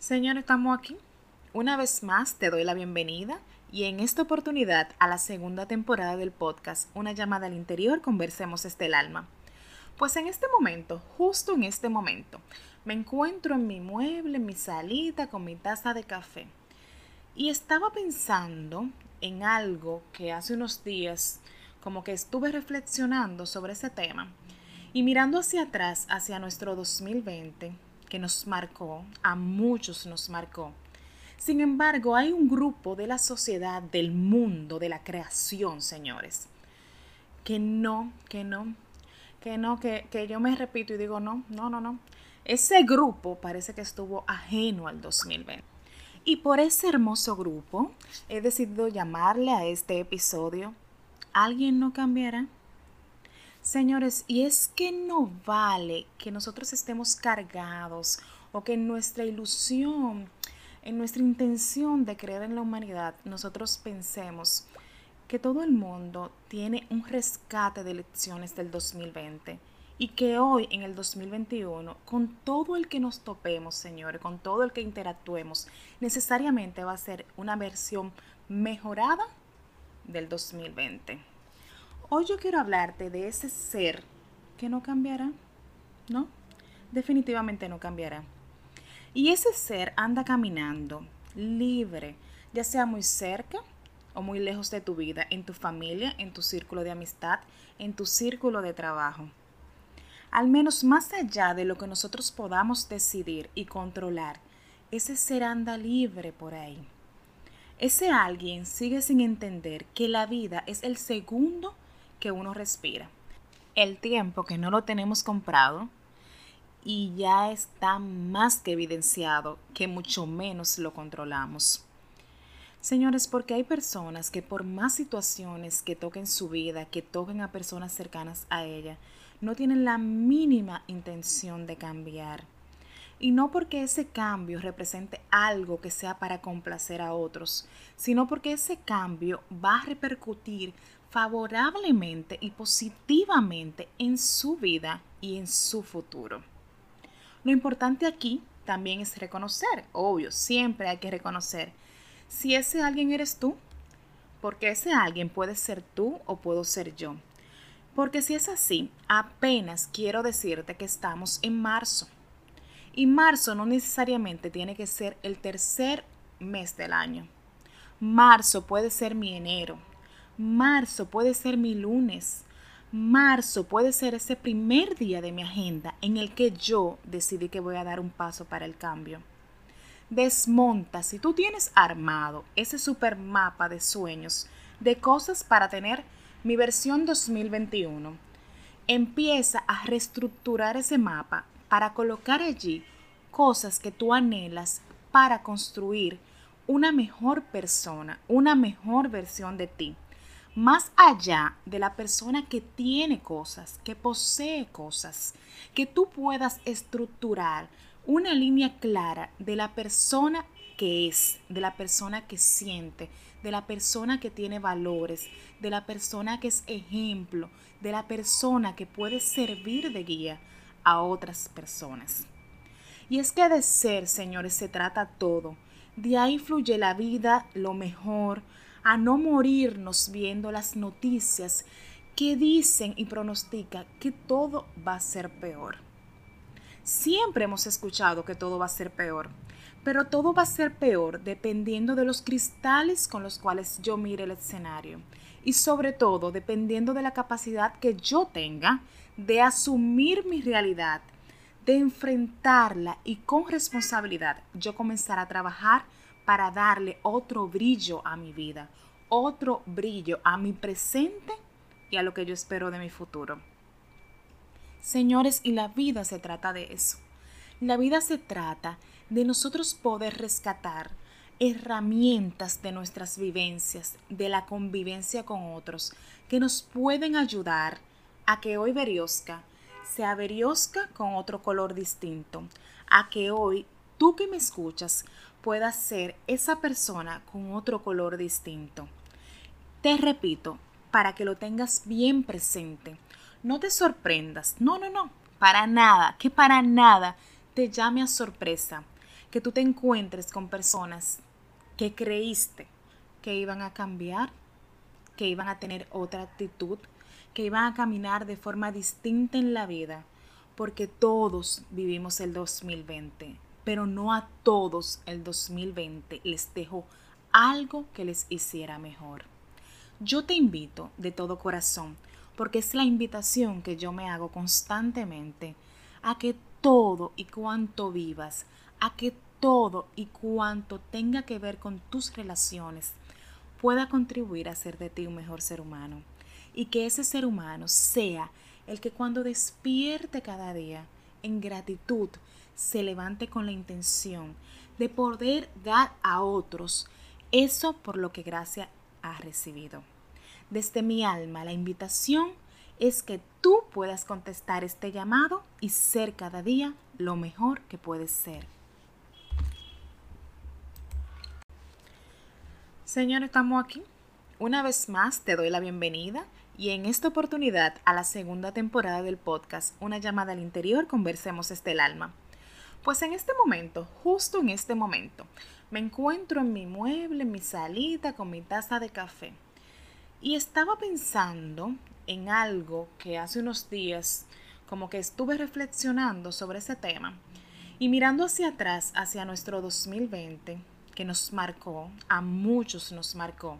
Señor, estamos aquí. Una vez más te doy la bienvenida y en esta oportunidad a la segunda temporada del podcast Una llamada al interior, conversemos este el alma. Pues en este momento, justo en este momento, me encuentro en mi mueble, en mi salita, con mi taza de café. Y estaba pensando en algo que hace unos días como que estuve reflexionando sobre ese tema y mirando hacia atrás, hacia nuestro 2020, que nos marcó, a muchos nos marcó. Sin embargo, hay un grupo de la sociedad, del mundo, de la creación, señores, que no, que no, que no, que, que yo me repito y digo, no, no, no, no. Ese grupo parece que estuvo ajeno al 2020. Y por ese hermoso grupo he decidido llamarle a este episodio ¿Alguien no cambiará? Señores, y es que no vale que nosotros estemos cargados o que en nuestra ilusión, en nuestra intención de creer en la humanidad, nosotros pensemos que todo el mundo tiene un rescate de lecciones del 2020 y que hoy en el 2021, con todo el que nos topemos, señores, con todo el que interactuemos, necesariamente va a ser una versión mejorada del 2020. Hoy yo quiero hablarte de ese ser que no cambiará, ¿no? Definitivamente no cambiará. Y ese ser anda caminando libre, ya sea muy cerca o muy lejos de tu vida, en tu familia, en tu círculo de amistad, en tu círculo de trabajo. Al menos más allá de lo que nosotros podamos decidir y controlar, ese ser anda libre por ahí. Ese alguien sigue sin entender que la vida es el segundo que uno respira. El tiempo que no lo tenemos comprado y ya está más que evidenciado que mucho menos lo controlamos. Señores, porque hay personas que por más situaciones que toquen su vida, que toquen a personas cercanas a ella, no tienen la mínima intención de cambiar. Y no porque ese cambio represente algo que sea para complacer a otros, sino porque ese cambio va a repercutir favorablemente y positivamente en su vida y en su futuro. Lo importante aquí también es reconocer, obvio, siempre hay que reconocer si ese alguien eres tú, porque ese alguien puede ser tú o puedo ser yo. Porque si es así, apenas quiero decirte que estamos en marzo. Y marzo no necesariamente tiene que ser el tercer mes del año. Marzo puede ser mi enero, Marzo puede ser mi lunes. Marzo puede ser ese primer día de mi agenda en el que yo decidí que voy a dar un paso para el cambio. Desmonta, si tú tienes armado ese super mapa de sueños, de cosas para tener mi versión 2021, empieza a reestructurar ese mapa para colocar allí cosas que tú anhelas para construir una mejor persona, una mejor versión de ti más allá de la persona que tiene cosas, que posee cosas, que tú puedas estructurar una línea clara de la persona que es, de la persona que siente, de la persona que tiene valores, de la persona que es ejemplo, de la persona que puede servir de guía a otras personas. Y es que de ser, señores, se trata todo. De ahí fluye la vida, lo mejor, a no morirnos viendo las noticias que dicen y pronostican que todo va a ser peor. Siempre hemos escuchado que todo va a ser peor, pero todo va a ser peor dependiendo de los cristales con los cuales yo mire el escenario y sobre todo dependiendo de la capacidad que yo tenga de asumir mi realidad, de enfrentarla y con responsabilidad yo comenzar a trabajar para darle otro brillo a mi vida, otro brillo a mi presente y a lo que yo espero de mi futuro. Señores, y la vida se trata de eso. La vida se trata de nosotros poder rescatar herramientas de nuestras vivencias, de la convivencia con otros, que nos pueden ayudar a que hoy Berioska sea Berioska con otro color distinto, a que hoy tú que me escuchas puedas ser esa persona con otro color distinto. Te repito, para que lo tengas bien presente, no te sorprendas, no, no, no, para nada, que para nada te llame a sorpresa que tú te encuentres con personas que creíste que iban a cambiar, que iban a tener otra actitud, que iban a caminar de forma distinta en la vida, porque todos vivimos el 2020, pero no a todos el 2020 les dejó algo que les hiciera mejor. Yo te invito de todo corazón, porque es la invitación que yo me hago constantemente, a que todo y cuanto vivas, a que todo y cuanto tenga que ver con tus relaciones pueda contribuir a ser de ti un mejor ser humano y que ese ser humano sea el que cuando despierte cada día en gratitud se levante con la intención de poder dar a otros eso por lo que gracia ha recibido. Desde mi alma la invitación es que tú puedas contestar este llamado y ser cada día lo mejor que puedes ser. Señor, estamos aquí. Una vez más te doy la bienvenida y en esta oportunidad a la segunda temporada del podcast Una llamada al interior, conversemos este el alma. Pues en este momento, justo en este momento, me encuentro en mi mueble, en mi salita, con mi taza de café. Y estaba pensando en algo que hace unos días como que estuve reflexionando sobre ese tema y mirando hacia atrás, hacia nuestro 2020, que nos marcó, a muchos nos marcó.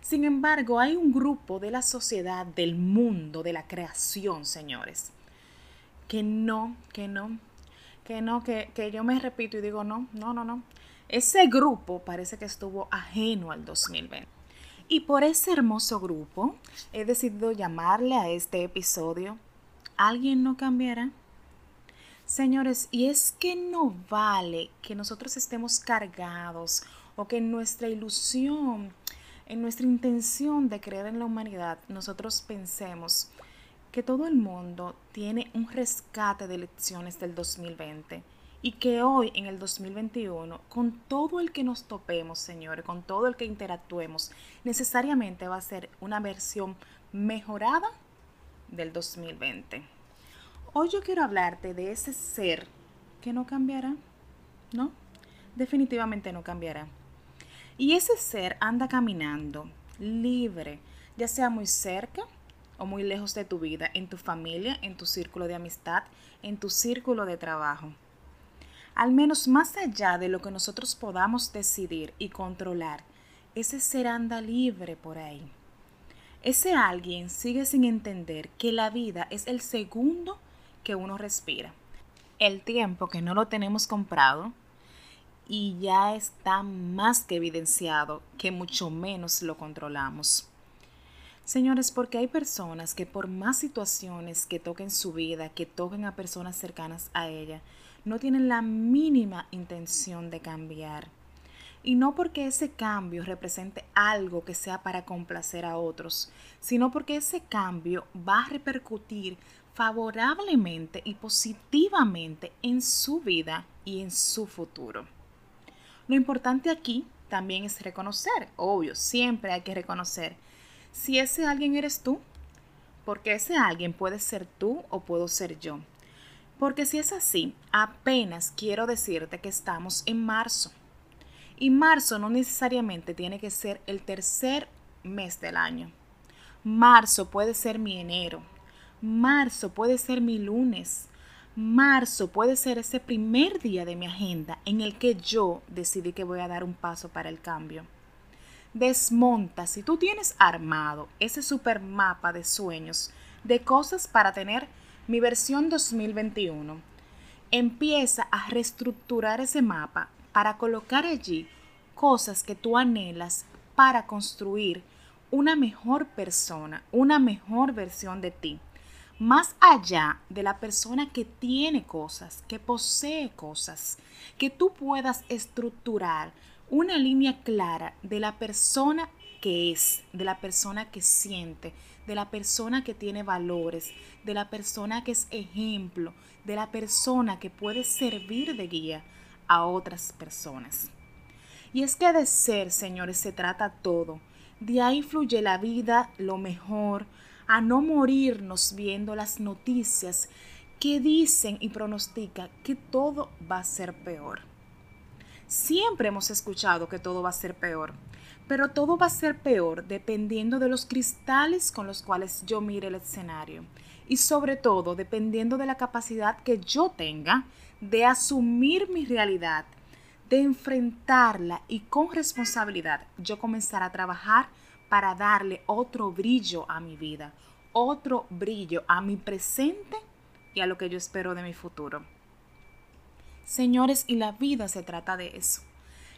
Sin embargo, hay un grupo de la sociedad, del mundo, de la creación, señores, que no, que no, que no, que, que yo me repito y digo, no, no, no, no. Ese grupo parece que estuvo ajeno al 2020. Y por ese hermoso grupo he decidido llamarle a este episodio ¿Alguien no cambiará? Señores, y es que no vale que nosotros estemos cargados o que nuestra ilusión, en nuestra intención de creer en la humanidad, nosotros pensemos que todo el mundo tiene un rescate de lecciones del 2020 y que hoy en el 2021, con todo el que nos topemos, señores, con todo el que interactuemos, necesariamente va a ser una versión mejorada del 2020. Hoy yo quiero hablarte de ese ser que no cambiará, ¿no? Definitivamente no cambiará. Y ese ser anda caminando libre, ya sea muy cerca o muy lejos de tu vida, en tu familia, en tu círculo de amistad, en tu círculo de trabajo. Al menos más allá de lo que nosotros podamos decidir y controlar, ese ser anda libre por ahí. Ese alguien sigue sin entender que la vida es el segundo que uno respira. El tiempo que no lo tenemos comprado y ya está más que evidenciado que mucho menos lo controlamos. Señores, porque hay personas que por más situaciones que toquen su vida, que toquen a personas cercanas a ella, no tienen la mínima intención de cambiar. Y no porque ese cambio represente algo que sea para complacer a otros, sino porque ese cambio va a repercutir favorablemente y positivamente en su vida y en su futuro. Lo importante aquí también es reconocer, obvio, siempre hay que reconocer si ese alguien eres tú, porque ese alguien puede ser tú o puedo ser yo. Porque si es así, apenas quiero decirte que estamos en marzo. Y marzo no necesariamente tiene que ser el tercer mes del año. Marzo puede ser mi enero, Marzo puede ser mi lunes. Marzo puede ser ese primer día de mi agenda en el que yo decidí que voy a dar un paso para el cambio. Desmonta, si tú tienes armado ese super mapa de sueños, de cosas para tener mi versión 2021, empieza a reestructurar ese mapa para colocar allí cosas que tú anhelas para construir una mejor persona, una mejor versión de ti más allá de la persona que tiene cosas, que posee cosas, que tú puedas estructurar una línea clara de la persona que es, de la persona que siente, de la persona que tiene valores, de la persona que es ejemplo, de la persona que puede servir de guía a otras personas. Y es que de ser, señores, se trata todo. De ahí fluye la vida, lo mejor, a no morirnos viendo las noticias que dicen y pronostican que todo va a ser peor. Siempre hemos escuchado que todo va a ser peor, pero todo va a ser peor dependiendo de los cristales con los cuales yo mire el escenario y sobre todo dependiendo de la capacidad que yo tenga de asumir mi realidad, de enfrentarla y con responsabilidad yo comenzar a trabajar para darle otro brillo a mi vida, otro brillo a mi presente y a lo que yo espero de mi futuro. Señores, y la vida se trata de eso.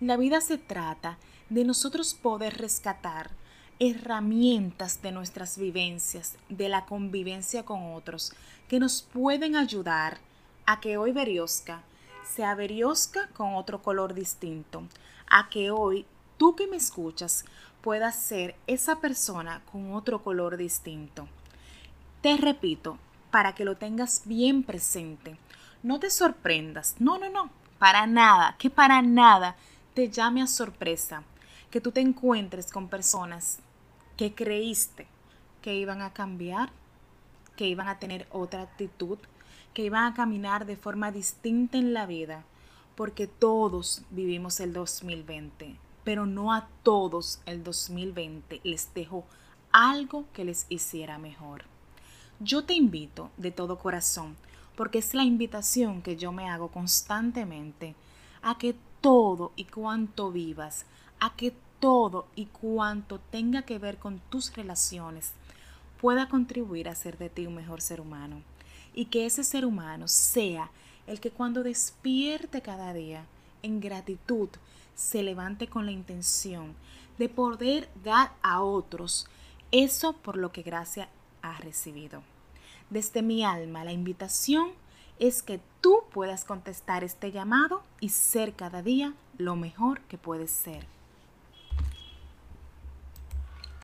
La vida se trata de nosotros poder rescatar herramientas de nuestras vivencias, de la convivencia con otros, que nos pueden ayudar a que hoy Berioska sea Berioska con otro color distinto, a que hoy tú que me escuchas puedas ser esa persona con otro color distinto. Te repito, para que lo tengas bien presente, no te sorprendas, no, no, no, para nada, que para nada te llame a sorpresa que tú te encuentres con personas que creíste que iban a cambiar, que iban a tener otra actitud, que iban a caminar de forma distinta en la vida, porque todos vivimos el 2020, pero no a todos el 2020 les dejó algo que les hiciera mejor. Yo te invito de todo corazón porque es la invitación que yo me hago constantemente a que todo y cuanto vivas, a que todo y cuanto tenga que ver con tus relaciones pueda contribuir a hacer de ti un mejor ser humano y que ese ser humano sea el que cuando despierte cada día en gratitud se levante con la intención de poder dar a otros eso por lo que gracia ha recibido. Desde mi alma, la invitación es que tú puedas contestar este llamado y ser cada día lo mejor que puedes ser.